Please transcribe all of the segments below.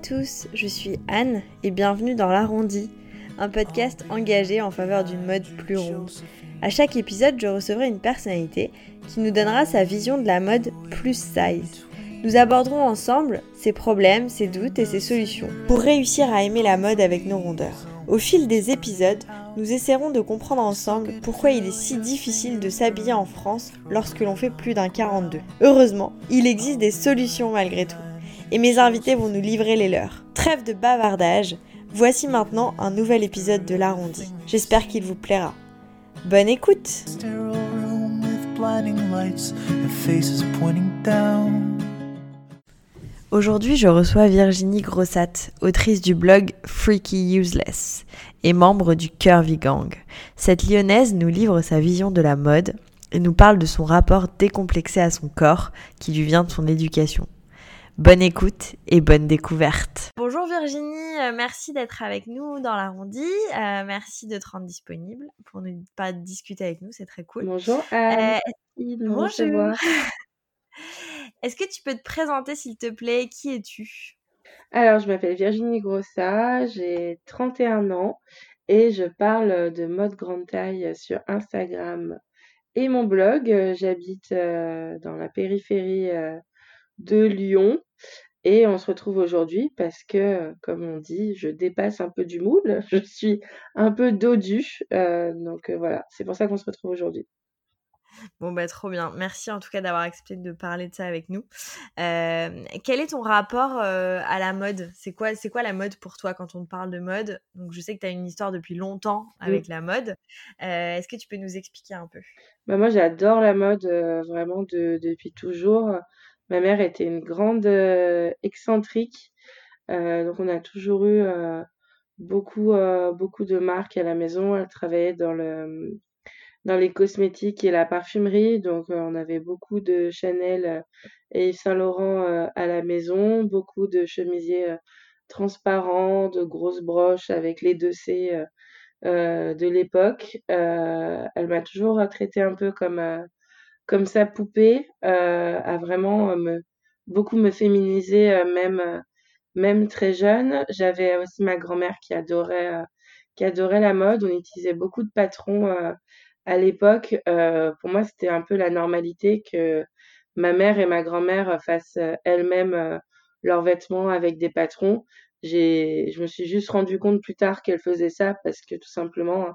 tous, je suis Anne et bienvenue dans l'Arrondi, un podcast engagé en faveur d'une mode plus ronde. À chaque épisode, je recevrai une personnalité qui nous donnera sa vision de la mode plus size. Nous aborderons ensemble ses problèmes, ses doutes et ses solutions pour réussir à aimer la mode avec nos rondeurs. Au fil des épisodes, nous essaierons de comprendre ensemble pourquoi il est si difficile de s'habiller en France lorsque l'on fait plus d'un 42. Heureusement, il existe des solutions malgré tout et mes invités vont nous livrer les leurs. Trêve de bavardage, voici maintenant un nouvel épisode de l'arrondi. J'espère qu'il vous plaira. Bonne écoute Aujourd'hui, je reçois Virginie Grossat, autrice du blog Freaky Useless et membre du Curvy Gang. Cette lyonnaise nous livre sa vision de la mode et nous parle de son rapport décomplexé à son corps qui lui vient de son éducation. Bonne écoute et bonne découverte. Bonjour Virginie, euh, merci d'être avec nous dans l'arrondi. Euh, merci de te rendre disponible pour ne pas discuter avec nous, c'est très cool. Bonjour Anne. Euh, bonjour. Est-ce que tu peux te présenter s'il te plaît? Qui es-tu? Alors, je m'appelle Virginie Grossa, j'ai 31 ans et je parle de mode grande taille sur Instagram et mon blog. J'habite dans la périphérie de Lyon et on se retrouve aujourd'hui parce que, comme on dit, je dépasse un peu du moule, je suis un peu dodu. Euh, donc euh, voilà, c'est pour ça qu'on se retrouve aujourd'hui. Bon, bah trop bien. Merci en tout cas d'avoir accepté de parler de ça avec nous. Euh, quel est ton rapport à la mode? C'est quoi, c'est quoi la mode pour toi quand on parle de mode? Donc je sais que tu as une histoire depuis longtemps avec la mode. Est-ce que tu peux nous expliquer un peu? Bah, Moi j'adore la mode vraiment depuis toujours. Ma mère était une grande euh, excentrique, euh, donc on a toujours eu euh, beaucoup, beaucoup de marques à la maison. Elle travaillait dans le dans les cosmétiques et la parfumerie, donc on avait beaucoup de Chanel et Yves Saint Laurent à la maison, beaucoup de chemisiers transparents, de grosses broches avec les deux de l'époque. elle m'a toujours traité un peu comme comme sa poupée euh, a vraiment euh, me, beaucoup me féminiser euh, même même très jeune. J'avais aussi ma grand-mère qui adorait qui adorait la mode. On utilisait beaucoup de patrons à l'époque. pour moi, c'était un peu la normalité que ma mère et ma grand-mère fassent elles-mêmes leurs vêtements avec des patrons. J'ai, je me suis juste rendu compte plus tard qu'elles faisaient ça parce que tout simplement,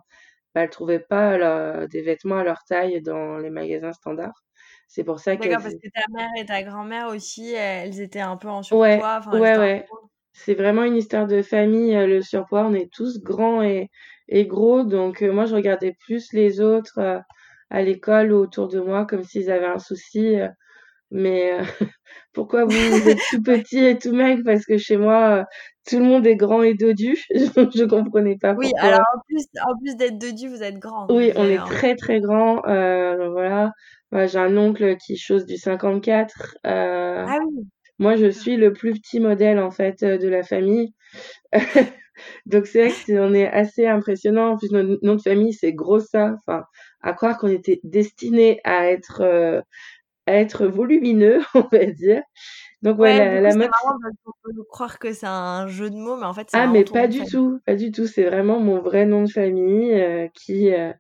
bah, elles trouvaient pas des vêtements à leur taille dans les magasins standards. C'est pour ça que. D'accord, parce que ta mère et ta grand-mère aussi, elles étaient un peu en surpoids. Ouais, ouais, ouais. C'est vraiment une histoire de famille, euh, le surpoids. On est tous grands et, et gros. Donc, euh, moi, je regardais plus les autres euh, à l'école ou autour de moi comme s'ils avaient un souci. mais pourquoi vous, êtes tout petit et tout maigre Parce que chez moi, tout le monde est grand et dodu. je comprenais pas pourquoi. Oui, alors en plus, en plus d'être dodu, vous êtes grand. Oui, on est très très grand. Euh, voilà. j'ai un oncle qui chose du 54. Euh, ah oui. Moi, je suis le plus petit modèle en fait euh, de la famille. Donc c'est vrai qu'on est assez impressionnant. En plus, notre nom de famille, c'est Grossa. Enfin, à croire qu'on était destiné à être euh, à être volumineux, on va dire. Donc ouais, la, la mode. On peut croire que c'est un jeu de mots, mais en fait Ah mais pas du tout, pas du tout. C'est vraiment mon vrai nom de famille euh, qui euh,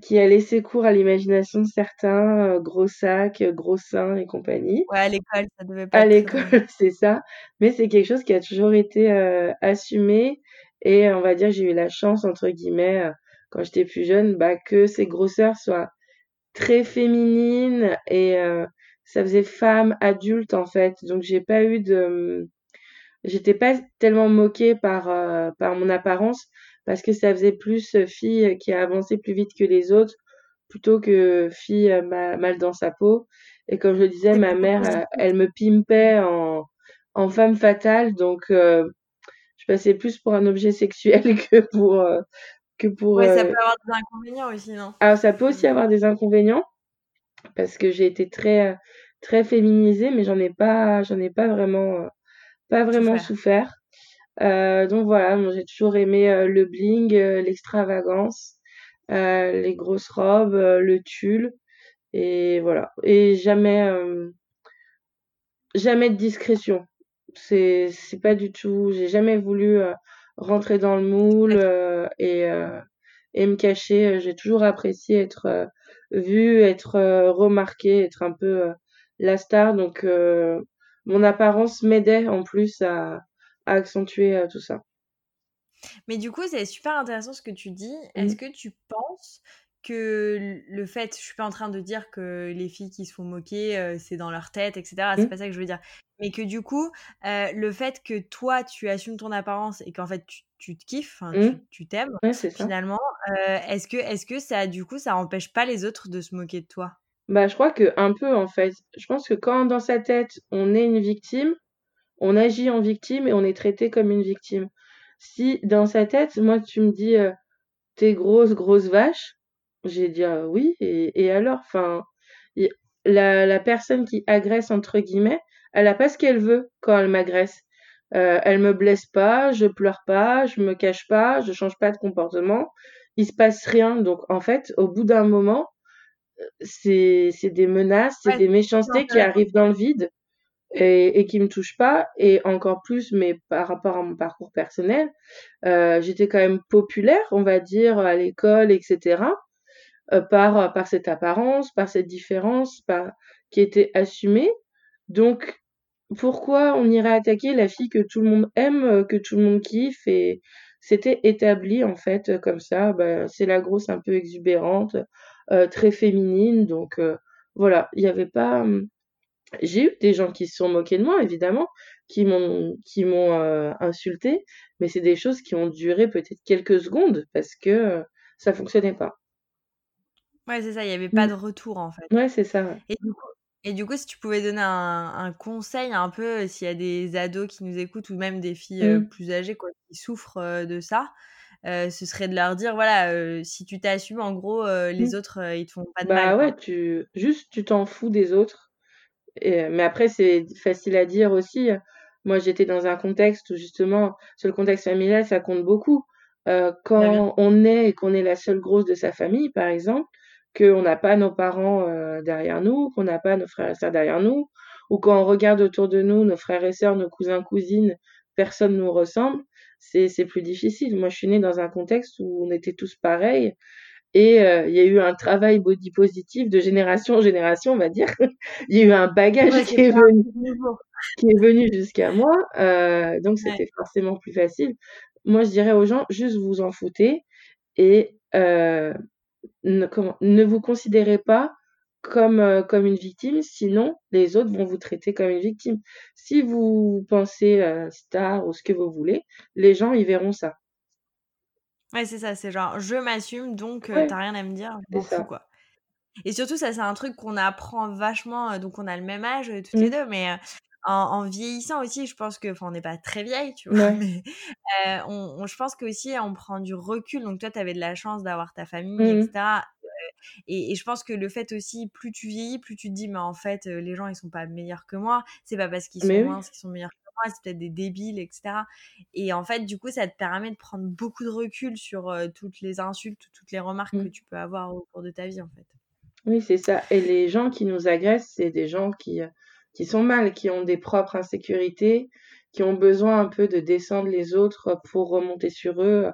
qui a laissé cours à l'imagination de certains, euh, gros sac, gros seins et compagnie. Ouais, à l'école, ça devait pas. À l'école, c'est ça. Mais c'est quelque chose qui a toujours été assumé et on va dire j'ai eu la chance entre guillemets quand j'étais plus jeune, bah que ces grosseurs soient très féminines et ça faisait femme adulte en fait. Donc j'ai pas eu de j'étais pas tellement moquée par euh, par mon apparence parce que ça faisait plus euh, fille qui a avancé plus vite que les autres plutôt que fille euh, mal dans sa peau. Et comme je le disais, ma mère, elle me pimpait en, en femme fatale, donc je passais plus pour un objet sexuel que pour que pour. Ouais, ça peut avoir des inconvénients aussi, non? Alors ça peut aussi avoir des inconvénients parce que j'ai été très très féminisée, mais j'en ai pas j'en ai pas vraiment euh, pas vraiment souffert. Euh, donc voilà, moi j'ai toujours aimé euh, le bling, l'extravagance, les grosses robes, le tulle et voilà. Et jamais jamais de discrétion. c'est c'est pas du tout. J'ai jamais voulu euh, rentrer dans le moule euh, et euh, et me cacher. J'ai toujours apprécié être vue, être remarquée, être un peu la star. Donc mon apparence m'aidait en plus à, à accentuer tout ça. Mais du coup, c'est super intéressant ce que tu dis. Est-ce mmh. que tu penses que le fait, je suis pas en train de dire que les filles qui se font moquer, c'est dans leur tête, etc. C'est mmh. pas ça que je veux dire. Mais que du coup, le fait que toi, tu assumes ton apparence et qu'en fait, tu, te kiffes, mmh. tu t'aimes, finalement, est-ce que, est-ce que ça, du coup, ça empêche pas les autres de se moquer de toi? Bah, je crois que un peu, en fait. Je pense que quand dans sa tête, on est une victime, on agit en victime et on est traité comme une victime. Si dans sa tête, moi, tu me dis, t'es grosse, grosse vache, j'ai dit «Ah oui, et, et alors, enfin, la, la personne qui agresse, entre guillemets, elle a pas ce qu'elle veut quand elle m'agresse. Euh, elle me blesse pas, je pleure pas, je me cache pas, je change pas de comportement, il se passe rien. Donc en fait, au bout d'un moment, c'est c'est des menaces, c'est des méchancetés qui arrivent dans le vide et, et qui me touchent pas. Et encore plus, mais par rapport à mon parcours personnel, euh, j'étais quand même populaire, on va dire, à l'école, etc. Euh, par, par cette apparence, par cette différence, par, qui était assumée. Donc, pourquoi on irait attaquer la fille que tout le monde aime, euh, que tout le monde kiffe et c'était établi en fait comme ça? Bah, c'est la grosse un peu exubérante, euh, très féminine. Donc voilà, il n'y avait pas. Hum, j'ai eu des gens qui se sont moqués de moi évidemment, qui m'ont qui m'ont insulté, mais c'est des choses qui ont duré peut-être quelques secondes parce que ça fonctionnait pas. Ouais, c'est ça, il y avait pas mmh. de retour en fait. Ouais, c'est ça, Et du coup et du coup, si tu pouvais donner un conseil un peu, euh, s'il y a des ados qui nous écoutent ou même des filles, euh, mmh. plus âgées quoi, qui souffrent, euh, de ça, ce serait de leur dire voilà, si tu t'assumes en gros, les mmh. autres, ils te font pas de mal, Bah ouais, tu juste tu t'en fous des autres et mais après c'est facile à dire aussi. Moi, j'étais dans un contexte où justement, sur le contexte familial, ça compte beaucoup. quand on est et qu'on est la seule grosse de sa famille, par exemple, qu'on n'a pas nos parents euh, derrière nous, qu'on n'a pas nos frères et sœurs derrière nous, ou quand on regarde autour de nous, nos frères et sœurs, nos cousins, cousines, personne nous ressemble, c'est, c'est plus difficile. Moi, je suis née dans un contexte où on était tous pareils, et euh, il y a eu un travail body positif de génération en génération, on va dire. Il y a eu un bagage qui, est venu, qui est venu jusqu'à moi, euh, donc c'était forcément plus facile. Moi, je dirais aux gens, juste vous en foutez, et euh, ne, comment, ne vous considérez pas comme, euh, comme une victime, sinon les autres vont vous traiter comme une victime. Si vous pensez euh, star ou ce que vous voulez, les gens ils verront ça. Ouais, c'est ça, c'est genre je m'assume donc euh, t'as rien à me dire, je fous quoi. Et surtout, ça, c'est un truc qu'on apprend vachement. Donc, on a le même âge, toutes les mmh. deux, mais en, vieillissant aussi, je pense que, enfin, on n'est pas très vieille, tu vois, mais on, je pense qu'aussi, on prend du recul. Donc, toi, tu avais de la chance d'avoir ta famille, etc. Mmh. Et, je pense que le fait aussi, plus tu vieillis, plus tu te dis, mais en fait, les gens, ils sont pas meilleurs que moi. C'est pas parce qu'ils sont moins qu'ils sont meilleurs que moi, c'est peut-être des débiles, etc. Et en fait, du coup, ça te permet de prendre beaucoup de recul sur toutes les insultes, toutes les remarques mmh. que tu peux avoir au cours de ta vie, en fait. Oui, c'est ça. Et les gens qui nous agressent, c'est des gens qui, qui sont mal, qui ont des propres insécurités, qui ont besoin un peu de descendre les autres pour remonter sur eux.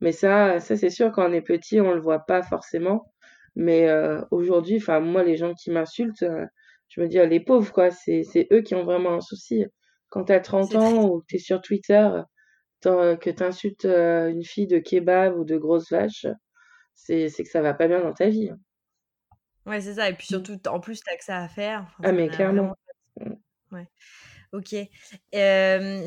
Mais ça, ça c'est sûr, quand on est petit, on le voit pas forcément. Mais euh, aujourd'hui, enfin moi, les gens qui m'insultent, euh, je me dis, les pauvres, quoi, c'est, c'est eux qui ont vraiment un souci. Quand tu as 30 ans ou que tu es sur Twitter, que tu insultes euh, une fille de kebab ou de grosse vache, c'est, c'est que ça va pas bien dans ta vie. Ouais, c'est ça. Et puis mmh. surtout, en plus, tu as que ça à faire. ah, mais clairement. Mmh. Ouais. Ok,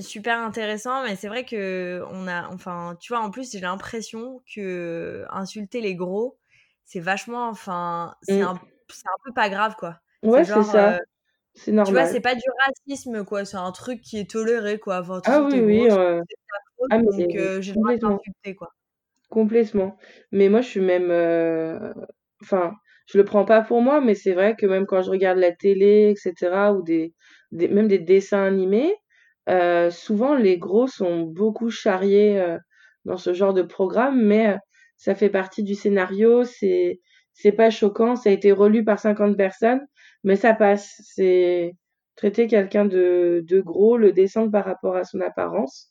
super intéressant, mais c'est vrai que on a, enfin, tu vois, en plus j'ai l'impression que insulter les gros, c'est vachement, enfin, c'est mmh. un, un, peu pas grave quoi. Ouais, c'est ça. Euh, c'est normal. Tu vois, c'est pas du racisme quoi, c'est un truc qui est toléré quoi. Enfin, ah oui, oui. Euh... Ah, mais donc euh, j'ai le droit d'insulter quoi. Complètement. Mais moi je suis même, euh, enfin je le prends pas pour moi, mais c'est vrai que même quand je regarde la télé, etc., ou des, même des dessins animés, euh, souvent les gros sont beaucoup charriés euh, dans ce genre de programme, mais euh, ça fait partie du scénario, c'est c'est pas choquant, ça a été relu par 50 personnes, mais ça passe. C'est traiter quelqu'un de, de gros, le descendre par rapport à son apparence.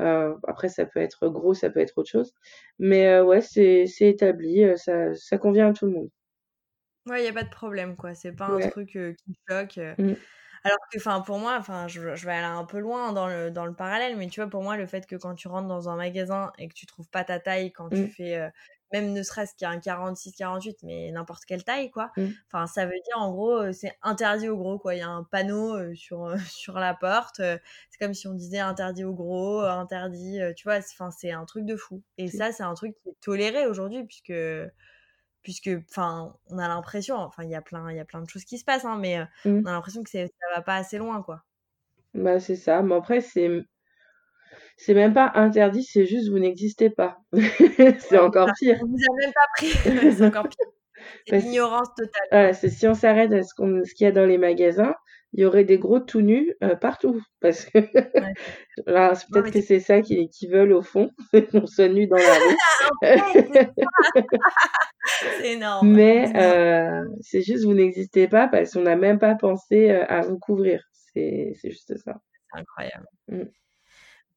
Euh, après, ça peut être gros, ça peut être autre chose. Mais euh, ouais, c'est c'est établi, euh, ça, ça convient à tout le monde. Ouais, il n'y a pas de problème, quoi. C'est pas un truc euh, qui choque. euh. Mm. Alors que, enfin, pour moi, enfin, je, je vais aller un peu loin dans le, dans le parallèle, mais tu vois, pour moi, le fait que quand tu rentres dans un magasin et que tu trouves pas ta taille, quand tu Mm. fais, euh, même ne serait-ce qu'un 46-48, mais n'importe quelle taille, quoi, Mm. enfin, ça veut dire, en gros, c'est interdit aux gros, quoi. Il y a un panneau euh, sur, euh, sur la porte. c'est comme si on disait interdit aux gros, interdit, tu vois, c'est- enfin, c'est un truc de fou. Et ça, c'est un truc qui est toléré aujourd'hui, puisque puisque enfin on a l'impression enfin il y a plein il y a plein de choses qui se passent hein, mais euh, Mm. on a l'impression que ça va pas assez loin quoi Bah, c'est ça. Mais après, c'est c'est même pas interdit, c'est juste vous n'existez pas. C'est Ouais, encore pire. on vous a même pas pris c'est encore pire c'est l'ignorance totale Voilà, c'est si on s'arrête à ce qu'on ce qu'il y a dans les magasins, il y aurait des gros tout nus euh, partout. Parce que Alors, c'est peut-être que c'est ça qu'ils qu'ils veulent au fond, qu'on soit nus dans la rue. Ouais, c'est énorme Mais euh, c'est juste vous n'existez pas parce qu'on n'a même pas pensé euh, à vous couvrir. C'est c'est juste ça. c'est incroyable Mm.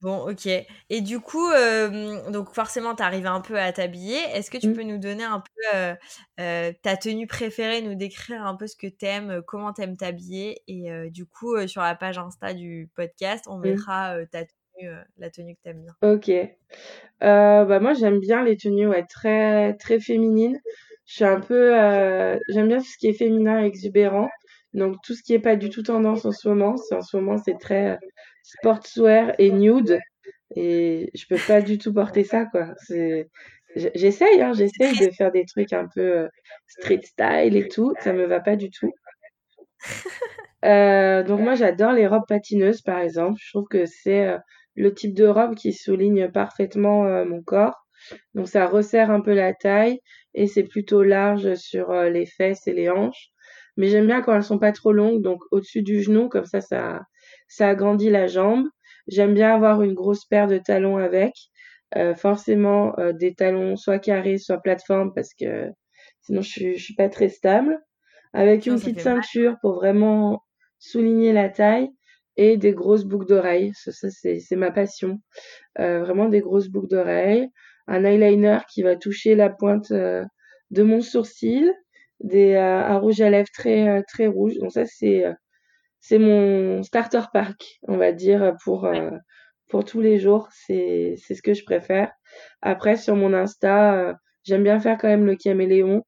Bon ok et du coup euh, donc forcément t'es arrivé un peu à t'habiller est-ce que tu Mm. peux nous donner un peu euh, euh, ta tenue préférée nous décrire un peu ce que t'aimes comment t'aimes t'habiller? Et du coup sur la page Insta du podcast on Mm. mettra ta tenue la tenue que t'aimes bien Ok. Bah moi j'aime bien les tenues ouais, très très féminines. Je suis un peu j'aime bien tout ce qui est féminin et exubérant. Donc tout ce qui est pas du tout tendance en ce moment, c'est en ce moment c'est très sportswear et nude et je peux pas du tout porter ça quoi. C'est j'essaye hein, j'essaye de faire des trucs un peu euh, street style et tout, ça me va pas du tout. Euh, donc moi j'adore les robes patineuses par exemple. Je trouve que c'est euh, le type de robe qui souligne parfaitement euh, mon corps. Donc ça resserre un peu la taille et c'est plutôt large sur euh, les fesses et les hanches. Mais j'aime bien quand elles sont pas trop longues, donc au-dessus du genou, comme ça ça ça agrandit la jambe. J'aime bien avoir une grosse paire de talons avec. Euh, forcément euh, des talons soit carrés, soit plateforme parce que sinon je suis, je suis pas très stable. Avec une petite mal. ceinture pour vraiment souligner la taille et des grosses boucles d'oreilles. Ça, ça c'est, c'est ma passion. Euh, vraiment des grosses boucles d'oreilles. Un eyeliner qui va toucher la pointe euh, de mon sourcil. Des, euh, un rouge à lèvres très, euh, très rouge. Donc ça, c'est, euh, c'est mon starter pack, on va dire, pour, euh, pour tous les jours. C'est, c'est ce que je préfère. Après, sur mon Insta, euh, j'aime bien faire quand même le caméléon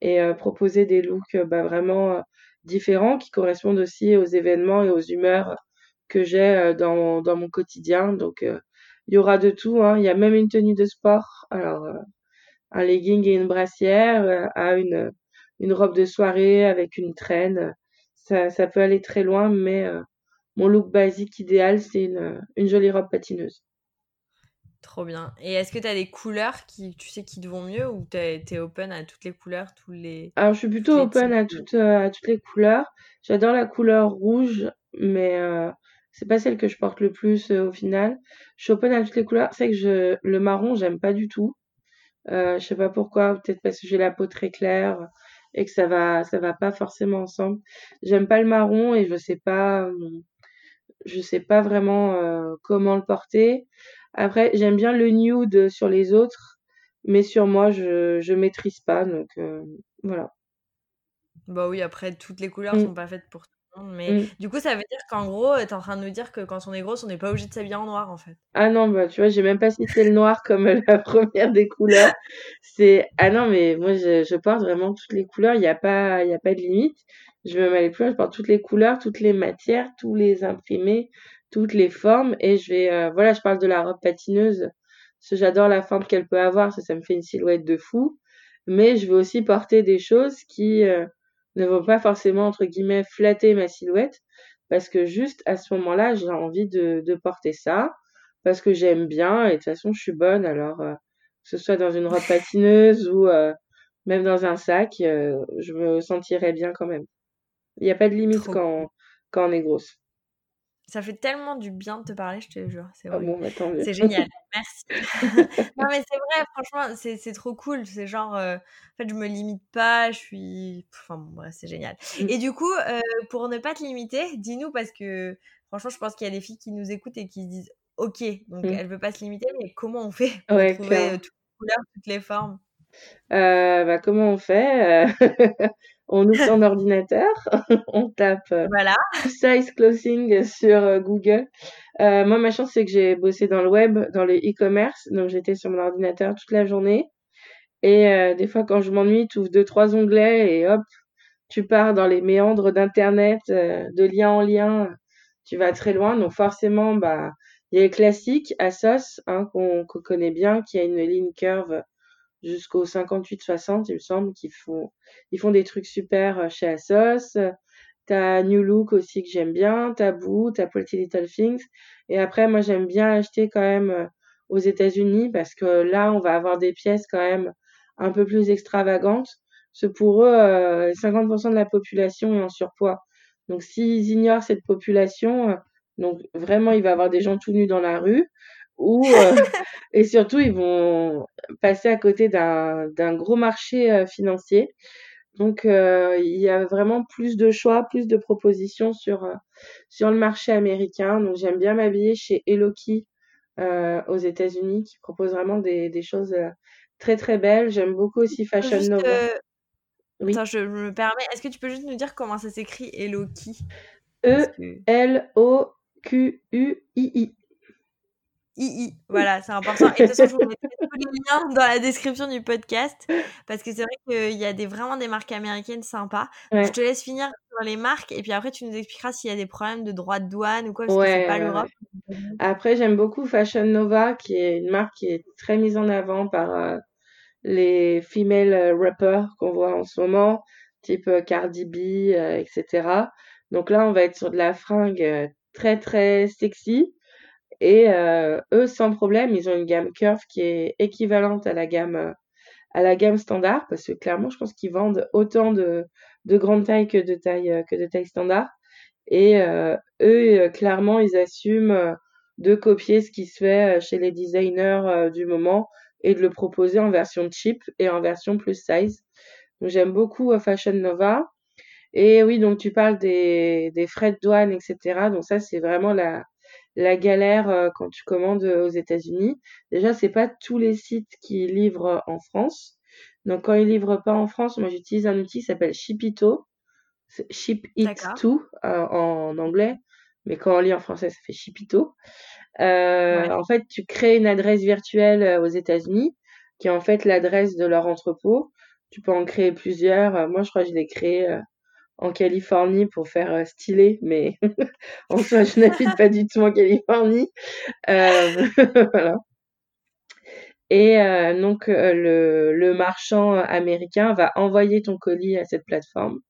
et euh, proposer des looks bah, vraiment différents qui correspondent aussi aux événements et aux humeurs que j'ai dans, dans mon quotidien. Donc, il y aura de tout. Hein. Il y a même une tenue de sport. Alors, un legging et une brassière, à une, une robe de soirée avec une traîne. Ça, ça peut aller très loin, mais euh, mon look basique idéal, c'est une, une jolie robe patineuse. Trop bien. Et est-ce que tu as des couleurs qui, tu sais, qui te vont mieux ou t'es es open à toutes les couleurs, tous les... Alors, je suis plutôt open à toutes, euh, à toutes les couleurs. J'adore la couleur rouge, mais euh, c'est pas celle que je porte le plus euh, au final. Je suis open à toutes les couleurs. C'est que je, le marron, j'aime pas du tout. Je sais pas pourquoi, peut-être parce que j'ai la peau très claire et que ça va, ça va pas forcément ensemble. J'aime pas le marron et je sais pas, euh, je sais pas vraiment euh, comment le porter. Après, j'aime bien le nude sur les autres, mais sur moi, je, je maîtrise pas, donc euh, voilà. Bah oui, après, toutes les couleurs Mm. sont pas faites pour. Mais Mm. du coup, ça veut dire qu'en gros, t'es en train de nous dire que quand on est grosse, on n'est pas obligé de s'habiller en noir, en fait. Ah non, bah tu vois, j'ai même pas cité le noir comme la première des couleurs. C'est ah non, mais moi je, je porte vraiment toutes les couleurs, il y a pas il a pas de limite. Je vais même aller plus loin, je porte toutes les couleurs, toutes les matières, tous les imprimés, toutes les formes et je vais euh, voilà, je parle de la robe patineuse parce que j'adore la forme qu'elle peut avoir, ça ça me fait une silhouette de fou, mais je vais aussi porter des choses qui euh, ne vont pas forcément entre guillemets flatter ma silhouette parce que juste à ce moment-là, j'ai envie de de porter ça parce que j'aime bien et de toute façon je suis bonne alors euh, que ce soit dans une robe patineuse ou euh, même dans un sac euh, je me sentirais bien quand même. Il n'y a pas de limite Trop. quand quand on est grosse Ça fait tellement du bien de te parler, je te jure. C'est ah bon, bah, génial. Merci. non, mais c'est vrai, franchement, c'est trop cool. C'est genre, euh, en fait, je me limite pas, je suis. Enfin, bon, bref, c'est génial. Mmh. Et du coup, euh, pour ne pas te limiter, dis-nous, parce que franchement, je pense qu'il y a des filles qui nous écoutent et qui se disent, OK, donc mmh. elle veut pas se limiter, mais comment on fait pour trouver toutes les couleurs, toutes les formes? Bah, Comment on fait on ouvre son ordinateur, on tape euh, voilà. size clothing sur euh, Google. Euh, moi, ma chance, c'est que j'ai bossé dans le web, dans le e-commerce, donc j'étais sur mon ordinateur toute la journée. Et des fois, quand je m'ennuie, tu ouvres deux, trois onglets et hop, tu pars dans les méandres d'Internet, de lien en lien, tu vas très loin. Donc forcément, bah, il y a les classiques, Asos, hein, qu'on connaît bien, qui a une ligne curve jusqu'au 58-60, il me semble, qu'ils font, ils font des trucs super euh, chez Asos. T'as New Look aussi que j'aime bien, t'as Boo, t'as Pretty Little Things. Et après, moi, j'aime bien acheter quand même euh, aux États-Unis parce que là, on va avoir des pièces quand même un peu plus extravagantes. Parce pour eux, 50% euh, de la population est en surpoids. Donc, s'ils ignorent cette population, donc vraiment, il va y avoir des gens tout nus dans la rue ou euh, et surtout ils vont passer à côté d'un d'un gros marché euh, financier. Donc euh, il y a vraiment plus de choix, plus de propositions sur sur le marché américain. Donc j'aime bien m'habiller chez Eloki aux États-Unis qui propose vraiment des des choses très très belles. J'aime beaucoup aussi Fashion Nova. Oui. Attends, je me permets. Est-ce que tu peux juste nous dire comment ça s'écrit Eloki E L O Q U I I. II. Voilà, c'est important. Et de toute façon, je vous mettrai tous les liens dans la description du podcast parce que c'est vrai qu'il y a des, vraiment des marques américaines sympas. Je te laisse finir sur les marques et puis après, tu nous expliqueras s'il y a des problèmes de droit de douane ou quoi, parce que c'est pas l'Europe. Après, j'aime beaucoup Fashion Nova, qui est une marque qui est très mise en avant par euh, les female rappers qu'on voit en ce moment, type euh, Cardi B, euh, etc. Donc là, on va être sur de la fringue très très sexy et euh, eux, sans problème, ils ont une gamme Curve qui est équivalente à la gamme euh, à la gamme standard parce que clairement, je pense qu'ils vendent autant de de grande taille que de taille euh, que de taille standard. Et eux, clairement, ils assument de copier ce qui se fait chez les designers du moment et de le proposer en version cheap et en version plus size. Donc j'aime beaucoup Fashion Nova. Et oui, donc tu parles des, des frais de douane, etc. Donc ça, c'est vraiment la, la galère euh, quand tu commandes euh, aux États-Unis. Déjà, c'est pas tous les sites qui livrent euh, en France. Donc, quand ils livrent pas en France, moi, j'utilise un outil qui s'appelle Shipito. Ship It To en anglais. Mais quand on lit en français, ça fait Shipito. En fait, tu crées une adresse virtuelle aux États-Unis, qui est en fait l'adresse de leur entrepôt. Tu peux en créer plusieurs. Moi, je crois que je l'ai créé en Californie pour faire euh, stylé, mais en soi, je n'habite pas du tout en Californie. Euh, voilà. Et euh, donc, le, le marchand américain va envoyer ton colis à cette plateforme.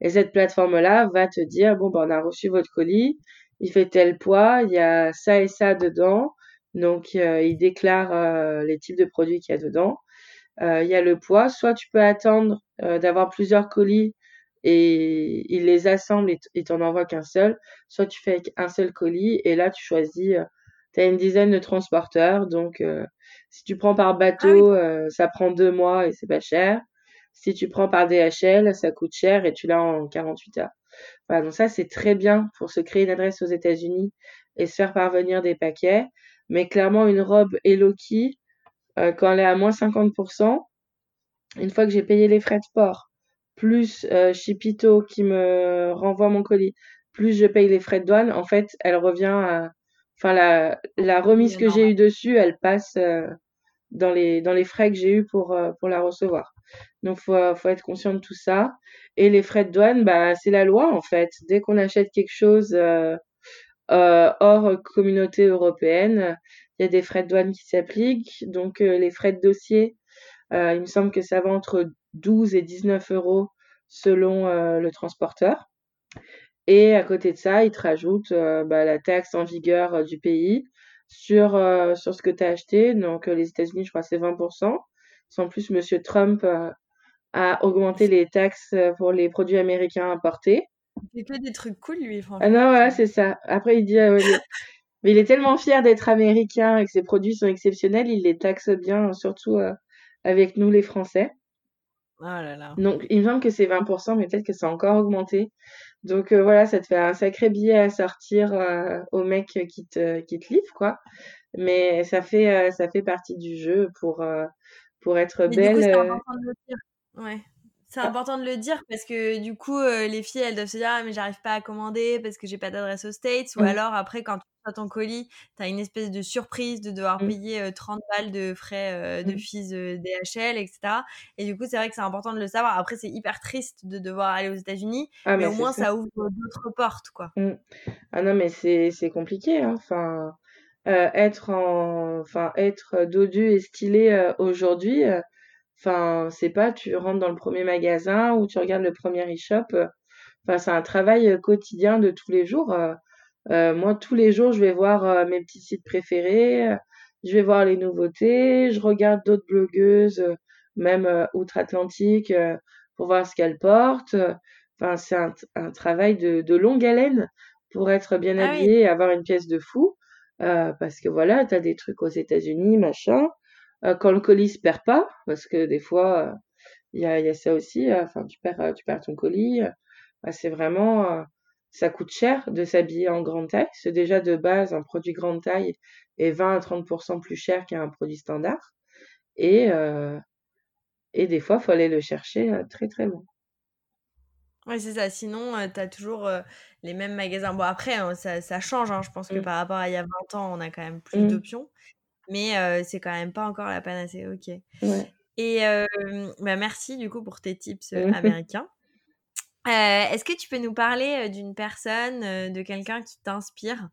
Et cette plateforme-là va te dire, bon, ben, on a reçu votre colis, il fait tel poids, il y a ça et ça dedans. Donc, il déclare les types de produits qu'il y a dedans. il y a le poids. Soit tu peux attendre d'avoir plusieurs colis et il les assemble et t'en envoie qu'un seul. Soit tu fais avec un seul colis et là tu choisis, euh, tu as une dizaine de transporteurs. Donc euh, si tu prends par ah bateau, euh, ça prend deux mois et c'est pas cher. Si tu prends par DHL, ça coûte cher et tu l'as en 48 heures. Voilà, donc ça c'est très bien pour se créer une adresse aux États-Unis et se faire parvenir des paquets. Mais clairement une robe Eloki, quand elle est à moins 50%, une fois que j'ai payé les frais de port, plus euh, Chipito qui me renvoie mon colis, plus je paye les frais de douane, en fait, elle revient à. Enfin, la, la remise que j'ai eue dessus, elle passe euh, dans, les, dans les frais que j'ai eus pour, euh, pour la recevoir. Donc, faut, faut être conscient de tout ça. Et les frais de douane, bah, c'est la loi, en fait. Dès qu'on achète quelque chose hors communauté européenne, il y a des frais de douane qui s'appliquent. Donc, les frais de dossier, il me semble que ça va entre 12 et 19 euros selon euh, le transporteur. Et à côté de ça, il te rajoute euh, bah, la taxe en vigueur euh, du pays sur, sur ce que tu as acheté. Donc les États-Unis, je crois, c'est 20%. Sans plus, M. Trump a augmenté les taxes pour les produits américains importés. Il fait des trucs cool, lui, franchement. Ah non, ouais, c'est ça. Après, il dit, euh, mais il est tellement fier d'être américain et que ses produits sont exceptionnels, il les taxe bien, surtout euh, avec nous, les Français. Oh là là. Donc, il me semble que c'est 20%, mais peut-être que ça a encore augmenté. Donc, euh, voilà, ça te fait un sacré billet à sortir au mec qui te, qui te livre, quoi. Mais ça fait, ça fait partie du jeu pour, pour être Mais belle. du coup, c'est important de le dire. Ouais. C'est ah. important de le dire parce que du coup, euh, les filles, elles doivent se dire ah, mais j'arrive pas à commander parce que j'ai pas d'adresse aux States. Ou mmh. alors, après, quand tu as ton colis, tu as une espèce de surprise de devoir mmh. payer 30 euh, balles de frais de mmh. fees DHL, etc. Et du coup, c'est vrai que c'est important de le savoir. Après, c'est hyper triste de devoir aller aux États-Unis, ah, mais, au moins, ça, ouvre d'autres portes. quoi. Ah non, mais c'est compliqué. Hein. Enfin, euh, être, en... enfin, être dodu et stylé aujourd'hui Enfin, c'est pas tu rentres dans le premier magasin ou tu regardes le premier e-shop. Euh, enfin, c'est un travail euh, quotidien de tous les jours. Euh, moi, tous les jours, je vais voir mes petits sites préférés, je vais voir les nouveautés, je regarde d'autres blogueuses, même outre-Atlantique, pour voir ce qu'elles portent. Enfin, c'est un, un, travail de, de, longue haleine pour être bien ah habillé et avoir une pièce de fou. parce que voilà, tu as des trucs aux États-Unis, machin. Euh, quand le colis se perd pas, parce que des fois, il y a, y, a, ça aussi, euh, enfin, tu perds, tu perds ton colis, bah, c'est vraiment, ça coûte cher de s'habiller en grande taille. C'est déjà de base, un produit grande taille est 20 à 30% plus cher qu'un produit standard. Et, et des fois, il faut aller le chercher très très loin. Oui, c'est ça. Sinon, tu as toujours les mêmes magasins. Bon, après, hein, ça, ça, change. Hein. Je pense que mmh. par rapport à il y a 20 ans, on a quand même plus mmh. d'options mais c'est quand même pas encore la panacée. Ok. Et bah merci du coup pour tes tips américains. Est-ce que tu peux nous parler d'une personne, de quelqu'un qui t'inspire,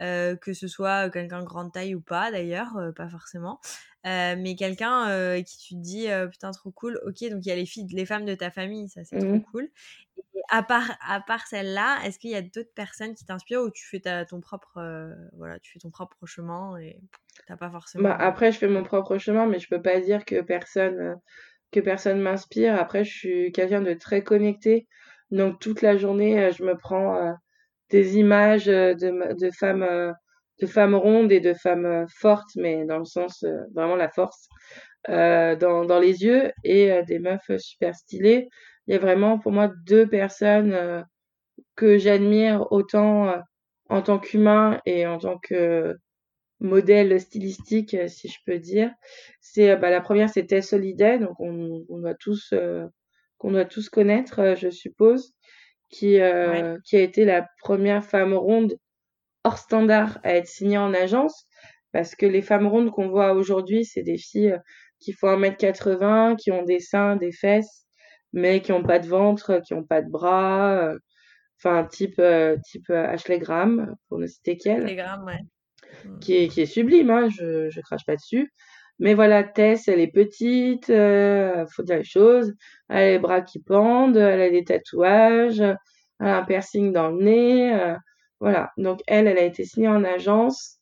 que ce soit quelqu'un de grande taille ou pas d'ailleurs, pas forcément, mais quelqu'un qui tu te dis putain trop cool. Ok, donc il y a les filles, les femmes de ta famille, ça c'est trop mmh. cool. Et à part, à part celle-là, est-ce qu'il y a d'autres personnes qui t'inspirent ou tu fais ta, ton propre, voilà, tu fais ton propre chemin et t'as pas forcément. Bah, après, je fais mon propre chemin, mais je peux pas dire que personne, que personne m'inspire. Après, je suis quelqu'un de très connecté, donc toute la journée, je me prends des images de, de femmes de femmes rondes et de femmes fortes, mais dans le sens vraiment la force, euh, dans, les yeux, et des meufs super stylées il y a vraiment pour moi deux personnes euh, que j'admire autant euh, en tant qu'humain et en tant que modèle stylistique, euh, si je peux dire. C'est bah, la première, c'est Tess donc on, qu'on doit tous connaître, je suppose, qui qui a été la première femme ronde hors standard à être signée en agence, parce que les femmes rondes qu'on voit aujourd'hui, c'est des filles qui font 1m80, qui ont des seins, des fesses, mais qui n'ont pas de ventre, qui n'ont pas de bras, euh, enfin type euh, type euh, Ashley Graham pour ne citer qu'elle. Ashley Graham, ouais. Qui est qui est sublime, hein, je je crache pas dessus. Mais voilà, Tess, elle est petite, euh, faut dire les choses. Elle a les bras qui pendent, elle a des tatouages, elle a un piercing dans le nez. voilà. Donc elle, elle a été signée en agence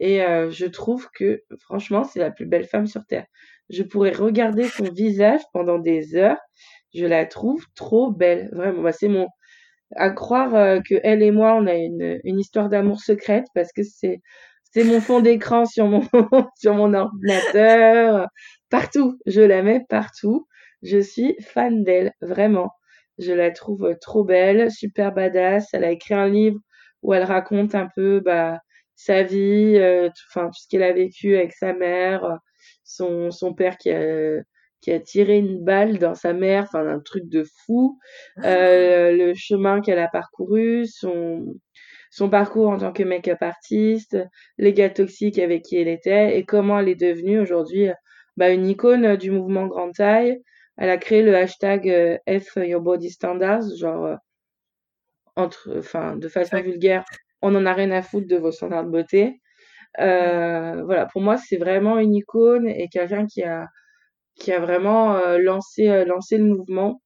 et je trouve que franchement, c'est la plus belle femme sur terre. Je pourrais regarder son visage pendant des heures je la trouve trop belle, vraiment. Bah, c'est mon à croire euh, que elle et moi on a une histoire d'amour secrète parce que c'est c'est mon fond d'écran sur mon sur mon ordinateur partout, je la mets partout. Je suis fan d'elle, vraiment. Je la trouve trop belle, super badass. Elle a écrit un livre où elle raconte un peu bah sa vie, euh, enfin tout ce qu'elle a vécu avec sa mère, son son père qui a qui a tiré une balle dans sa mère, enfin un truc de fou. Euh, le chemin qu'elle a parcouru, son son parcours en tant que make-up artiste, les gars toxiques avec qui elle était et comment elle est devenue aujourd'hui bah, une icône du mouvement grande taille. Elle a créé le hashtag euh, F Your Body Standards, genre euh, entre, enfin, de façon vulgaire, on en a rien à foutre de vos standards de beauté. voilà, pour moi, c'est vraiment une icône et quelqu'un qui a qui a vraiment euh, lancé, euh, lancé le mouvement.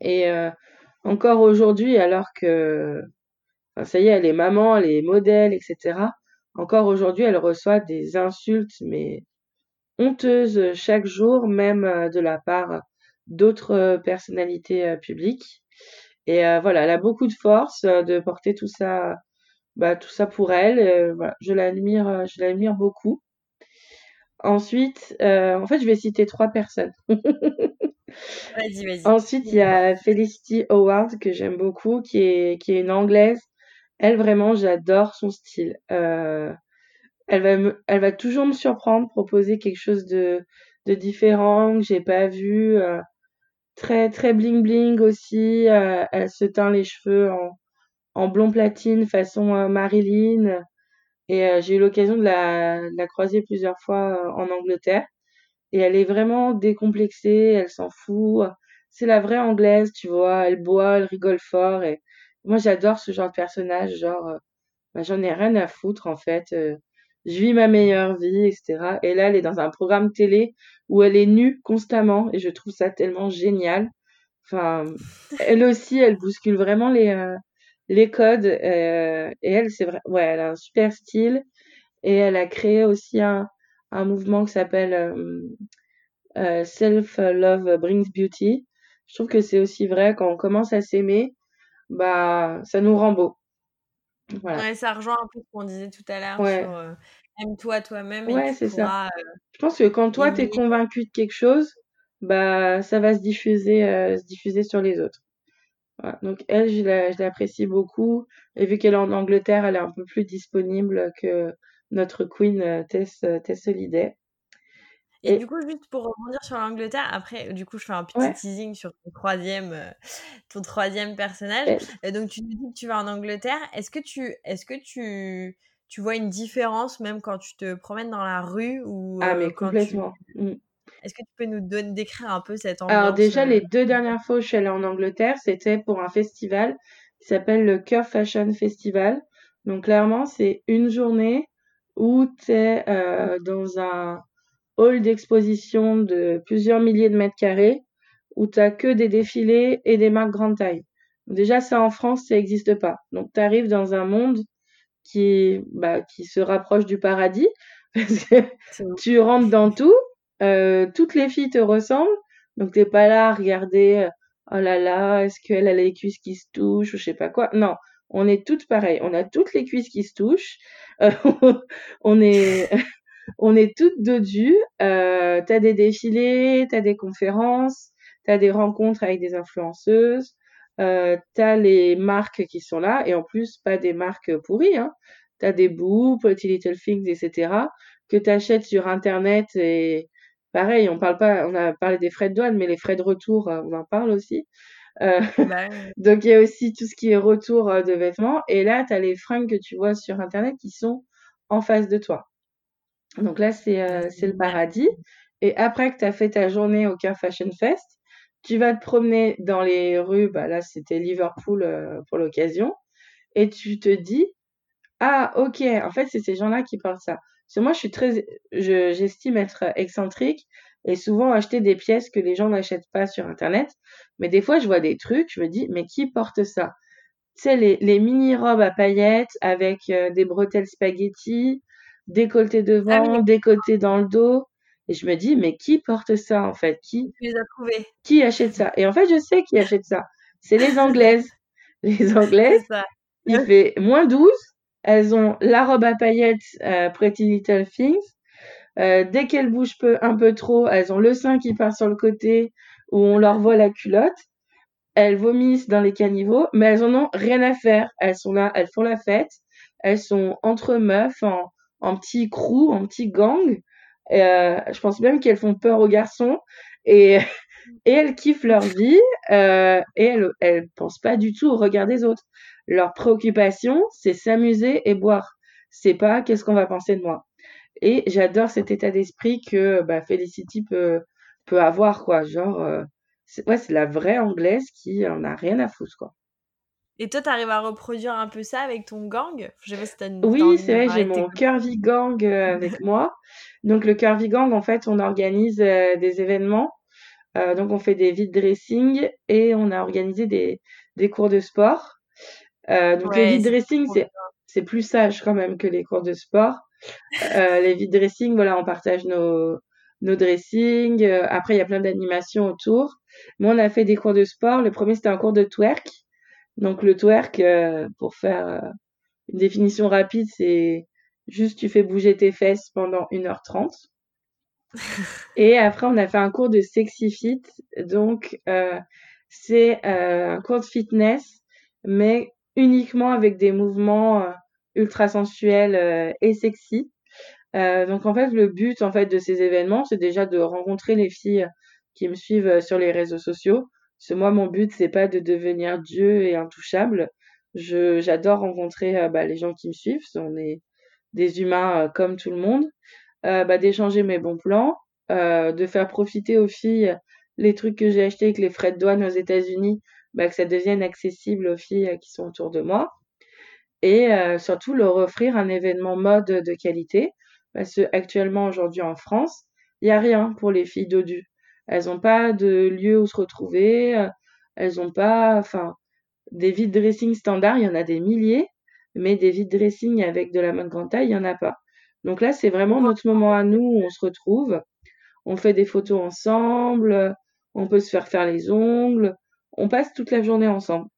Et euh, encore aujourd'hui, alors que ça y est, elle est maman, elle est modèle, etc. Encore aujourd'hui, elle reçoit des insultes, mais honteuses chaque jour, même de la part d'autres personnalités publiques. Et voilà, elle a beaucoup de force de porter tout ça, bah, tout ça pour elle. voilà, je l'admire, je l'admire beaucoup. Ensuite, en fait, je vais citer trois personnes. vas-y, vas-y. Ensuite, il y a Felicity Howard que j'aime beaucoup, qui est, qui est une anglaise. Elle, vraiment, j'adore son style. Euh, elle va me, elle va toujours me surprendre, proposer quelque chose de, de différent que j'ai pas vu. Euh, très, très bling bling aussi. Euh, elle se teint les cheveux en, en blond platine façon Marilyn. Et j'ai eu l'occasion de la, de la croiser plusieurs fois en Angleterre. Et elle est vraiment décomplexée, elle s'en fout. C'est la vraie anglaise, tu vois. Elle boit, elle rigole fort. Et moi, j'adore ce genre de personnage. Genre, bah, j'en ai rien à foutre, en fait je vis ma meilleure vie, etc. Et là, elle est dans un programme télé où elle est nue constamment et je trouve ça tellement génial. Enfin, elle aussi, elle bouscule vraiment les, euh, les codes euh, et elle, c'est vrai, ouais, elle a un super style et elle a créé aussi un, un mouvement qui s'appelle euh, Self Love Brings Beauty. Je trouve que c'est aussi vrai quand on commence à s'aimer, bah, ça nous rend beau. Ouais, ça rejoint un peu ce qu'on disait tout à l'heure sur euh, aime-toi toi-même ouais, c'est ça. Euh, je pense que quand toi, tu es convaincu de quelque chose, bah, ça va se diffuser, euh, se diffuser sur les autres. Donc, elle, je l'apprécie beaucoup. Et vu qu'elle est en Angleterre, elle est un peu plus disponible que notre queen Tess, Tess Holiday. Et, du coup, juste pour rebondir sur l'Angleterre, après, du coup, je fais un petit teasing sur ton troisième, euh, ton troisième personnage. Donc, tu nous dis que tu vas en Angleterre. Est-ce que tu, est-ce que tu, tu vois une différence même quand tu te promènes dans la rue ou Ah, mais euh, complètement. Mmh. Est-ce que tu peux nous donner, décrire un peu cette ambiance Alors déjà, les euh? deux dernières fois où je suis allée en Angleterre, c'était pour un festival qui s'appelle le Curve Fashion Festival. Donc clairement, c'est une journée où tu es dans un hall d'exposition de plusieurs milliers de mètres carrés où tu as que des défilés et des marques grande taille. Déjà, ça en France, ça n'existe pas. Donc, tu arrives dans un monde qui, bah, qui se rapproche du paradis parce que tu rentres dans tout, euh, toutes les filles te ressemblent, donc t'es pas là à regarder, euh, oh là là, est-ce qu'elle a les cuisses qui se touchent ou je sais pas quoi. Non, on est toutes pareilles, on a toutes les cuisses qui se touchent, euh, on est on est toutes dodues. Euh, tu as des défilés, tu as des conférences, tu as des rencontres avec des influenceuses, euh, tu as les marques qui sont là, et en plus, pas des marques pourries. Hein. Tu as des bouts, Pretty Little Things, etc., que tu achètes sur Internet. Et pareil, on parle pas, on a parlé des frais de douane, mais les frais de retour, euh, on en parle aussi. Euh, bah donc il y a aussi tout ce qui est retour euh, de vêtements. Et là, tu as les fringues que tu vois sur Internet qui sont en face de toi. Donc là, c'est euh, le paradis. Et après que tu as fait ta journée au Car Fashion Fest, tu vas te promener dans les rues, bah là c'était Liverpool euh, pour l'occasion, et tu te dis, ah ok, en fait c'est ces gens-là qui portent ça. Parce moi je suis très, j'estime être excentrique et souvent acheter des pièces que les gens n'achètent pas sur Internet, mais des fois je vois des trucs, je me dis, mais qui porte ça? Tu sais, les, les mini-robes à paillettes avec euh, des bretelles spaghetti, décolleté devant, ah décolleté dans le dos. Et je me dis, mais qui porte ça en fait? Qui les a trouvés Qui achète ça? Et en fait, je sais qui achète ça. C'est les Anglaises. les Anglaises, il fait moins 12. Elles ont la robe à paillettes euh, Pretty Little Things. Euh, dès qu'elles bougent peu, un peu trop, elles ont le sein qui part sur le côté où on leur voit la culotte. Elles vomissent dans les caniveaux, mais elles en ont rien à faire. Elles sont là, elles font la fête. Elles sont entre meufs en, en petit crew, en petit gang. Euh, je pense même qu'elles font peur aux garçons et, et elles kiffent leur vie euh, et elles, elles pensent pas du tout au regard des autres. Leur préoccupation, c'est s'amuser et boire. C'est pas qu'est-ce qu'on va penser de moi? Et j'adore cet état d'esprit que bah, Felicity peut, avoir, quoi. Genre, euh, c'est la vraie anglaise qui en a rien à foutre, quoi. Et toi, tu arrives à reproduire un peu ça avec ton gang? Je sais pas si Oui, c'est vrai, j'ai mon Curvy Gang euh, avec moi. Donc, le Curvy Gang, en fait, on organise euh, des événements. Euh, donc, on fait des vide dressing et on a organisé des, des cours de sport. donc, les vide dressing, c'est, c'est plus sage quand même que les cours de sport. les vide dressing, voilà, on partage nos, nos dressings. après, il y a plein d'animations autour. Moi, on a fait des cours de sport. Le premier, c'était un cours de twerk. Donc le twerk, euh, pour faire euh, une définition rapide, c'est juste tu fais bouger tes fesses pendant 1h30. Et après, on a fait un cours de sexy fit. Donc, euh, c'est un cours de fitness, mais uniquement avec des mouvements ultra sensuels et sexy. donc, en fait, le but en fait de ces événements, c'est déjà de rencontrer les filles qui me suivent sur les réseaux sociaux, parce que moi, mon but, c'est pas de devenir Dieu et intouchable. Je, j'adore rencontrer euh, bah, les gens qui me suivent. On est des humains euh, comme tout le monde. Euh, bah, d'échanger mes bons plans, de faire profiter aux filles les trucs que j'ai achetés avec les frais de douane aux États-Unis, bah, que ça devienne accessible aux filles qui sont autour de moi. Et surtout leur offrir un événement mode de qualité. Parce que actuellement, aujourd'hui en France, il n'y a rien pour les filles dodues. Elles n'ont pas de lieu où se retrouver. Euh, elles n'ont pas, enfin, des vides dressing standards, il y en a des milliers, mais des vides dressing avec de la bonne grande taille, il n'y en a pas. Donc là, c'est vraiment notre moment à nous où on se retrouve. On fait des photos ensemble, on peut se faire faire les ongles, on passe toute la journée ensemble.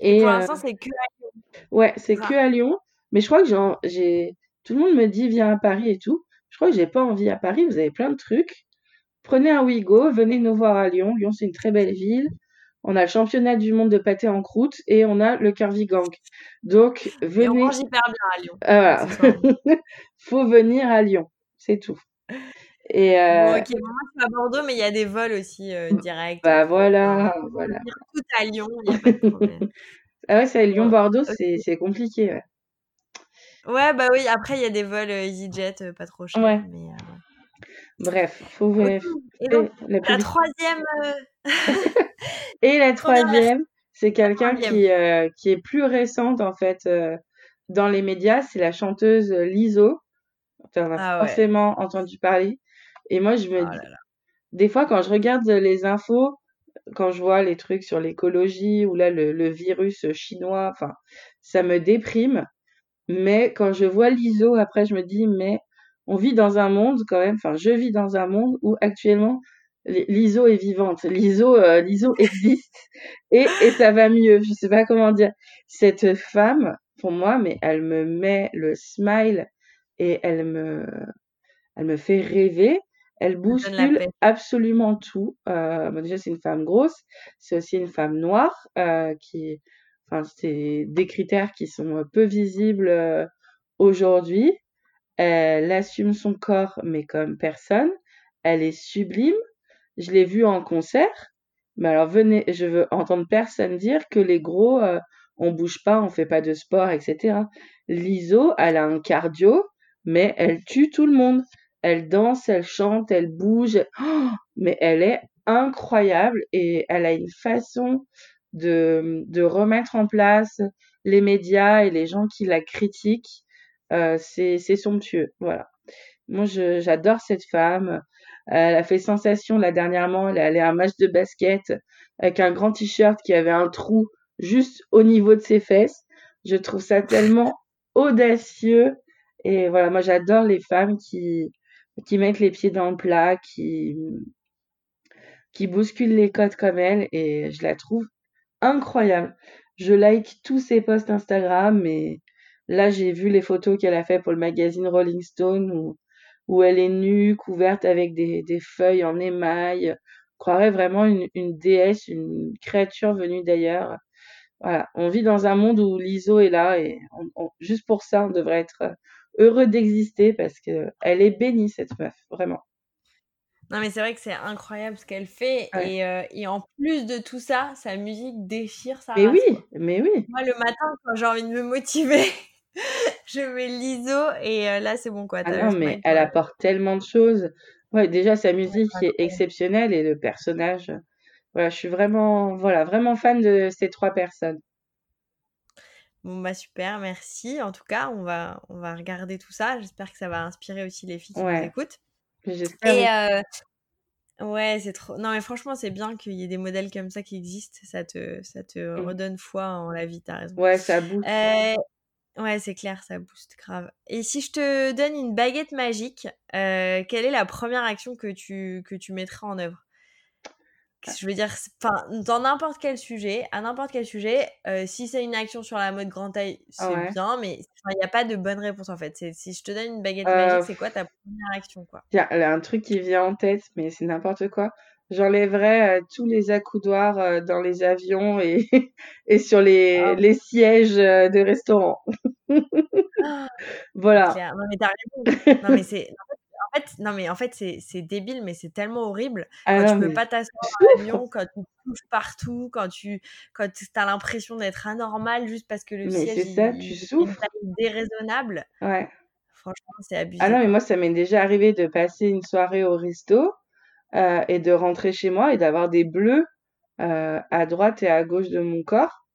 Et pour euh, l'instant, c'est que à Lyon. Ouais, c'est que à Lyon. Mais je crois que j'ai. Tout le monde me dit viens à Paris et tout. Je crois que j'ai pas envie à Paris. Vous avez plein de trucs. Prenez un Wigo, venez nous voir à Lyon. Lyon, c'est une très belle ville. On a le championnat du monde de pâté en croûte et on a le Curvy Gang. Donc, venez. On mange hyper bien à Lyon. Ah. Faut venir à Lyon. C'est tout. Et euh... bon, ok, moi je suis à Bordeaux, mais il y a des vols aussi euh, directs. Bah voilà, voilà. Tout à Lyon, il n'y a pas de problème. ah ouais, c'est Lyon-Bordeaux, c'est compliqué. Ouais. ouais. bah oui, après il y a des vols euh, EasyJet euh, pas trop chers. Ouais. Mais, Bref, faut Et la, troisième. Euh, et la troisième, c'est quelqu'un qui, euh, qui est plus récente en fait euh, dans les médias, c'est la chanteuse Liso. Tu en as ah forcément entendu parler. Et moi, je me oh dis, des fois, quand je regarde les infos, quand je vois les trucs sur l'écologie ou là le, le virus chinois, enfin, ça me déprime. Mais quand je vois l'ISO, après, je me dis, mais on vit dans un monde quand même, enfin je vis dans un monde où actuellement l'ISO est vivante, l'ISO euh, l'ISO existe et, et ça va mieux, je sais pas comment dire. Cette femme, pour moi, mais elle me met le smile et elle me elle me fait rêver. Elle bouscule absolument tout. Euh, déjà, c'est une femme grosse, c'est aussi une femme noire euh, qui, enfin, c'est des critères qui sont peu visibles euh, aujourd'hui. Elle assume son corps, mais comme personne. Elle est sublime. Je l'ai vue en concert. Mais alors, venez, je veux entendre personne dire que les gros, euh, on bouge pas, on fait pas de sport, etc. L'ISO, elle a un cardio, mais elle tue tout le monde. Elle danse, elle chante, elle bouge. Oh, mais elle est incroyable et elle a une façon de, de remettre en place les médias et les gens qui la critiquent c'est somptueux, voilà. Moi, j'adore cette femme. Elle a fait sensation là dernièrement. Elle est allée à un match de basket avec un grand t-shirt qui avait un trou juste au niveau de ses fesses. Je trouve ça tellement audacieux. Et voilà, moi j'adore les femmes qui, qui mettent les pieds dans le plat, qui, qui bousculent les codes comme elle. Et je la trouve incroyable. Je like tous ses posts Instagram, mais Là, j'ai vu les photos qu'elle a fait pour le magazine Rolling Stone où, où elle est nue, couverte avec des, des feuilles en émail. On croirait vraiment une, une déesse, une créature venue d'ailleurs. Voilà, on vit dans un monde où l'ISO est là et juste pour ça, on devrait être heureux d'exister parce que elle est bénie cette meuf, vraiment. Non mais c'est vrai que c'est incroyable ce qu'elle fait et, euh, et, en plus de tout ça, sa musique déchire sa Mais oui, mais oui. Moi le matin quand j'ai envie de me motiver, je mets l'ISO et euh, là c'est bon quoi. Ah non mais elle apporte tellement de choses. Ouais, déjà sa musique est exceptionnelle et le personnage. Voilà, je suis vraiment, voilà, vraiment fan de ces trois personnes. Bon bah super, merci. En tout cas, on va, on va regarder tout ça. J'espère que ça va inspirer aussi les filles qui nous écoutent. J'espère. Euh, ouais, c'est trop. Non mais franchement, c'est bien qu'il y ait des modèles comme ça qui existent. Ça te, ça te mmh. redonne foi en la vie. T'as raison. Ouais, ça booste. Euh, Ouais, c'est clair, ça booste grave. Et si je te donne une baguette magique, euh, quelle est la première action que tu, que tu mettrais en œuvre? Je veux dire, enfin, dans n'importe quel sujet, à n'importe quel sujet, euh, si c'est une action sur la mode grand taille, c'est bien, mais il n'y a pas de bonne réponse en fait. Si je te donne une baguette magique, c'est quoi ta première action quoi? Il y a un truc qui vient en tête, mais c'est n'importe quoi. J'enlèverais tous les accoudoirs dans les avions et, et sur les, les sièges de restaurants. voilà. Non mais t'as raison. Non mais c'est en fait, non, mais en fait, c'est débile, mais c'est tellement horrible. Ah quand tu peux pas t'asseoir dans l'avion, quand tu touches partout, quand tu quand as l'impression d'être anormal juste parce que le siège est déraisonnable. Ouais. Franchement, c'est abusé. Ah non, mais moi, ça m'est déjà arrivé de passer une soirée au resto euh, et de rentrer chez moi et d'avoir des bleus euh, à droite et à gauche de mon corps,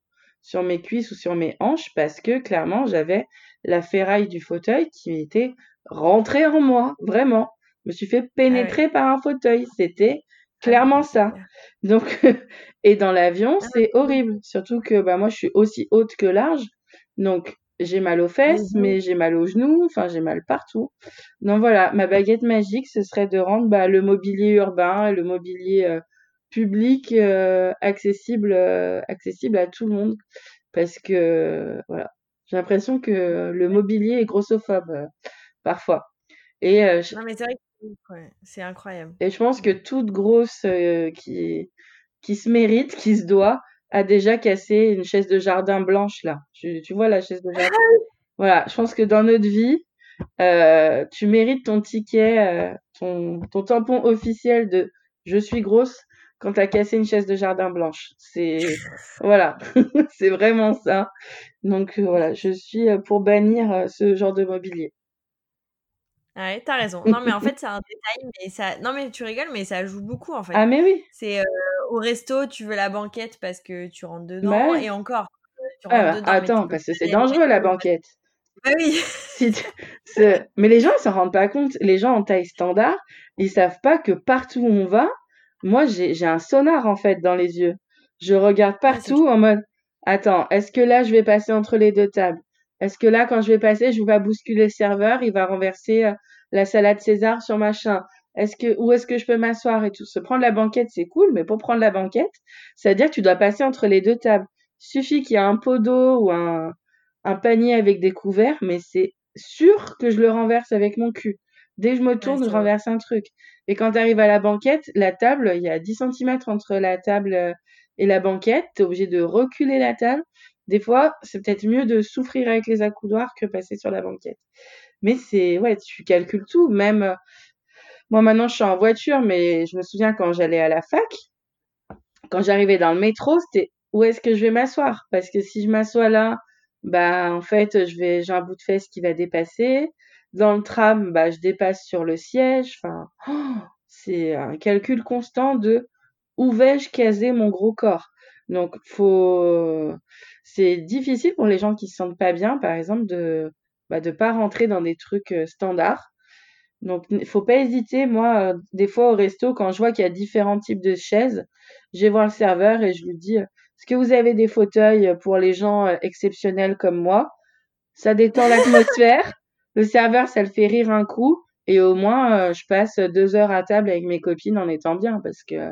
sur mes cuisses ou sur mes hanches, parce que clairement, j'avais la ferraille du fauteuil qui était rentrer en moi, vraiment. Je me suis fait ah pénétrer par un fauteuil. C'était ah clairement ça. Donc, et dans l'avion, ah c'est horrible. Surtout que bah, moi, je suis aussi haute que large. Donc, j'ai mal aux fesses, mmh mais j'ai mal aux genoux. Enfin, j'ai mal partout. Donc voilà, ma baguette magique, ce serait de rendre bah, le mobilier urbain et le mobilier euh, public euh, accessible, euh, accessible à tout le monde. Parce que, voilà, j'ai l'impression que le mobilier est grossophobe parfois. Et, euh, Non, mais c'est vrai que c'est incroyable. Et je pense que toute grosse euh, qui, qui se mérite, qui se doit, a déjà cassé une chaise de jardin blanche, là. Tu, tu vois la chaise de jardin? Voilà, je pense que dans notre vie, euh, tu mérites ton ticket, ton, ton tampon officiel de je suis grosse quand t'as cassé une chaise de jardin blanche. C'est voilà, c'est vraiment ça. Donc voilà, je suis pour bannir ce genre de mobilier. Ouais, t'as raison. Non, mais en fait, c'est un détail, mais ça. Non, mais tu rigoles, mais ça joue beaucoup en fait. Ah, mais oui. C'est euh, au resto, tu veux la banquette parce que tu rentres dedans, bah et encore. Tu rentres ah, dedans, attends, parce que c'est dangereux la banquette. Bah oui. mais les gens, ils s'en rendent pas compte. Les gens en taille standard, ils savent pas que partout où on va, moi, j'ai un sonar en fait dans les yeux. Je regarde partout en mode, attends, est-ce que là, je vais passer entre les deux tables? Est-ce que là, quand je vais passer, je vais pas bousculer le serveur, il va renverser euh, la salade César sur machin? Est-ce que où est-ce que je peux m'asseoir et tout? Se prendre la banquette, c'est cool, mais pour prendre la banquette, c'est-à-dire que tu dois passer entre les deux tables. Suffit qu'il y ait un pot d'eau ou un, un panier avec des couverts, mais c'est sûr que je le renverse avec mon cul. Dès que je me tourne, je renverse un truc. Et quand tu arrives à la banquette, la table, il y a 10 cm entre la table euh, et la banquette. Tu es obligé de reculer la table des fois, c'est peut-être mieux de souffrir avec les accoudoirs que passer sur la banquette. Mais c'est, ouais, tu calcules tout. Même, moi maintenant, je suis en voiture, mais je me souviens quand j'allais à la fac, quand j'arrivais dans le métro, c'était où est-ce que je vais m'asseoir? Parce que si je m'assois là, bah, en fait, j'ai un bout de fesse qui va dépasser. Dans le tram, bah, je dépasse sur le siège. Enfin, c'est un calcul constant de où vais-je caser mon gros corps? Donc, faut, c'est difficile pour les gens qui se sentent pas bien, par exemple, de bah, de pas rentrer dans des trucs euh, standards. Donc, il faut pas hésiter. Moi, euh, des fois au resto, quand je vois qu'il y a différents types de chaises, je vais voir le serveur et je lui dis Est-ce que vous avez des fauteuils pour les gens euh, exceptionnels comme moi? Ça détend l'atmosphère. le serveur, ça le fait rire un coup. Et au moins, je passe deux heures à table avec mes copines en étant bien. Parce que...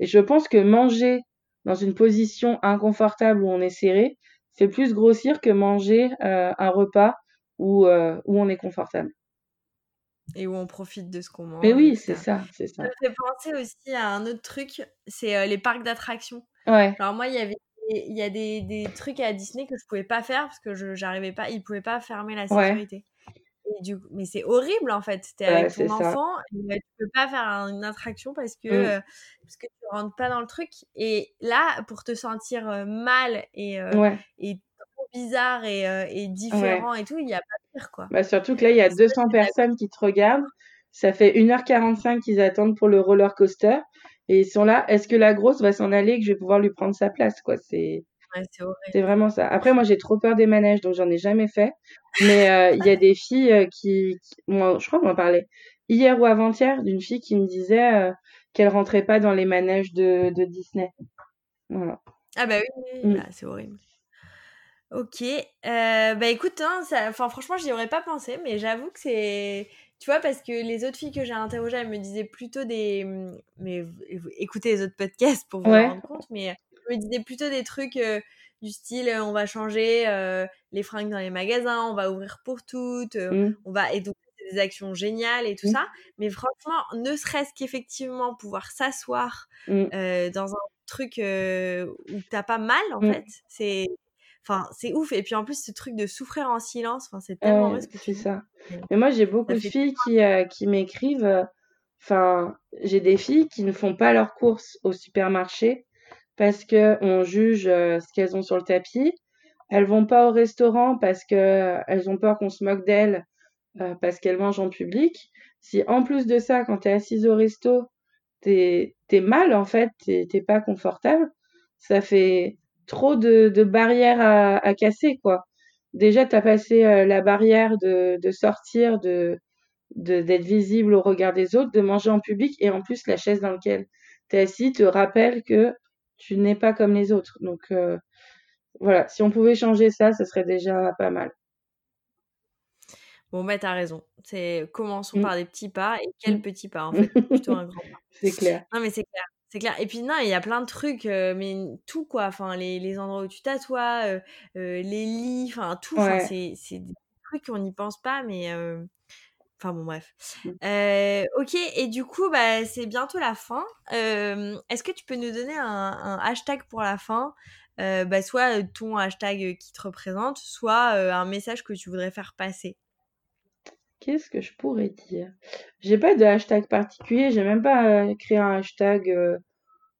Et je pense que manger dans une position inconfortable où on est serré fait plus grossir que manger euh, un repas où, euh, où on est confortable. Et où on profite de ce qu'on mange. Mais oui, c'est ça, c'est ça. Ça me fait penser aussi à un autre truc, c'est euh, les parcs d'attractions. Ouais. Alors moi, il y avait il y a des, des, trucs à Disney que je pouvais pas faire parce que je j'arrivais pas, ils pouvaient pas fermer la sécurité. du mais c'est horrible en fait. T'es avec ton enfant, et, tu peux pas faire une attraction parce que mmh. parce que tu rentres pas dans le truc. Et là, pour te sentir mal et et bizarre et, et différent et tout, il y a pas pire quoi. Bah surtout que là, il y a 200 personnes qui te regardent. Ça fait 1h45 qu'ils attendent pour le roller coaster et ils sont là. Est-ce que la grosse va s'en aller que je vais pouvoir lui prendre sa place quoi? C'est c'est vraiment ça. Après, moi, j'ai trop peur des manèges, donc j'en ai jamais fait. Mais euh, il y a des filles euh, qui, moi, je crois qu'on en parlait hier ou avant-hier d'une fille qui me disait euh, qu'elle rentrait pas dans les manèges de, de Disney. Voilà. Ah bah oui, mm. bah, c'est horrible. Ok, bah écoute, hein, ça, franchement, j'y aurais pas pensé, mais j'avoue que c'est tu vois, parce que les autres filles que j'ai interrogées, elles me disaient plutôt des. Mmh, mais écoutez les autres podcasts pour vous rendre compte, mais elles me disaient plutôt des trucs euh, du style on va changer euh, les fringues dans les magasins, on va ouvrir pour toutes, mmh. on va. Et donc, des actions géniales et tout mmh. ça. Mais franchement, ne serait-ce qu'effectivement pouvoir s'asseoir dans un truc où t'as pas mal, en fait, c'est Enfin, c'est ouf. Et puis en plus, ce truc de souffrir en silence, enfin, c'est tellement vrai ce que tu ça. Mais moi, j'ai beaucoup de filles qui, euh, qui m'écrivent. Euh, enfin, j'ai des filles qui ne font pas leurs courses au supermarché parce que on juge euh, ce qu'elles ont sur le tapis. Elles vont pas au restaurant parce que elles ont peur qu'on se moque d'elles parce qu'elles mangent en public. Si en plus de ça, quand tu es assise au resto, t'es es mal en fait, t'es pas confortable, ça fait trop de, de barrières à, à, casser, quoi. Déjà, tu as passé euh, la barrière de, de sortir, de d'être visible au regard des autres, de manger en public, et en plus, la chaise dans laquelle tu es assis te rappelle que tu n'es pas comme les autres. Donc, euh, voilà, si on pouvait changer ça, ce serait déjà pas mal. Bon, bah, t'as raison. C'est commençons mmh. par des petits pas. Et quels mmh. petits pas, en fait? Plutôt un grand pas. C'est clair. Non, mais c'est clair. C'est clair. Et puis non, il y a plein de trucs, mais tout quoi. Enfin, les, les endroits où tu t'assois, les lits, enfin tout. C'est, c'est des trucs qu'on n'y pense pas, mais enfin bon bref. Mmh. ok. Et du coup, bah c'est bientôt la fin. est-ce que tu peux nous donner un, un hashtag pour la fin? Bah, soit ton hashtag qui te représente, soit un message que tu voudrais faire passer. Qu'est-ce que je pourrais dire? J'ai pas de hashtag particulier, j'ai même pas euh, créé un hashtag euh,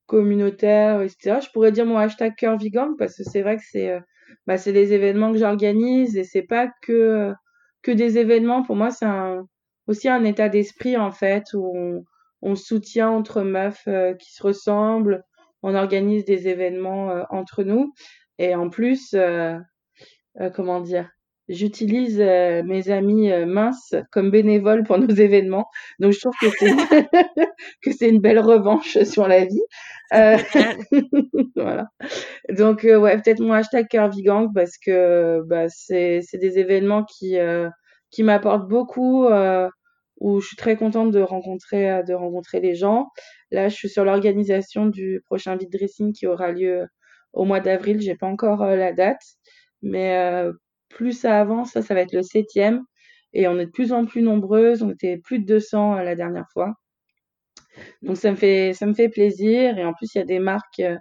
communautaire, etc. Je pourrais dire mon hashtag cœur vegan parce que c'est vrai que c'est euh, bah, c'est événements que j'organise et c'est pas que que des événements. Pour moi, c'est un, aussi un état d'esprit en fait où on soutient entre meufs qui se ressemblent, on organise des événements entre nous et en plus, comment dire? J'utilise euh, mes amis euh, minces comme bénévoles pour nos événements. Donc je trouve que c'est que c'est une belle revanche sur la vie. Euh... voilà. Donc euh, ouais, peut-être mon hashtag Curvygang parce que bah, c'est c'est des événements qui qui m'apportent beaucoup où je suis très contente de rencontrer de rencontrer les gens. Là, je suis sur l'organisation du prochain vide dressing qui aura lieu au mois d'avril. J'ai pas encore la date, mais plus ça avance, ça, ça va être le septième. Et on est de plus en plus nombreuses. On était plus de 200 euh, la dernière fois. Donc ça me fait, ça me fait plaisir. Et en plus, il y a des marques euh,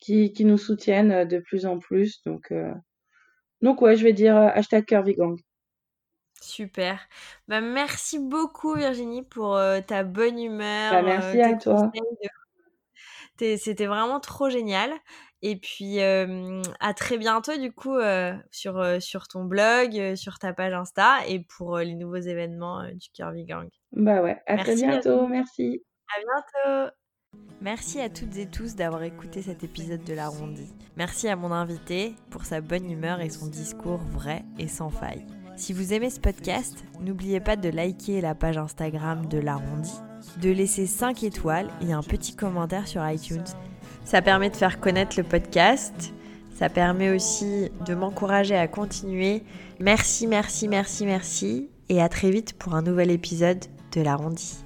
qui, qui nous soutiennent euh, de plus en plus. Donc, donc ouais, je vais dire hashtag Curvygang. Super. Bah, merci beaucoup Virginie pour ta bonne humeur. Bah, merci à toi. C'était vraiment trop génial. Et puis, à très bientôt, du coup, sur, sur ton blog, sur ta page Insta et pour les nouveaux événements du Curvy Gang. Bah ouais, à très bientôt, merci. À bientôt. Merci à toutes et tous d'avoir écouté cet épisode de l'Arrondi. Merci à mon invité pour sa bonne humeur et son discours vrai et sans faille. Si vous aimez ce podcast, n'oubliez pas de liker la page Instagram de l'Arrondi, de laisser 5 étoiles et un petit commentaire sur iTunes ça permet de faire connaître le podcast. Ça permet aussi de m'encourager à continuer. Merci, merci, merci, merci. Et à très vite pour un nouvel épisode de l'arrondi.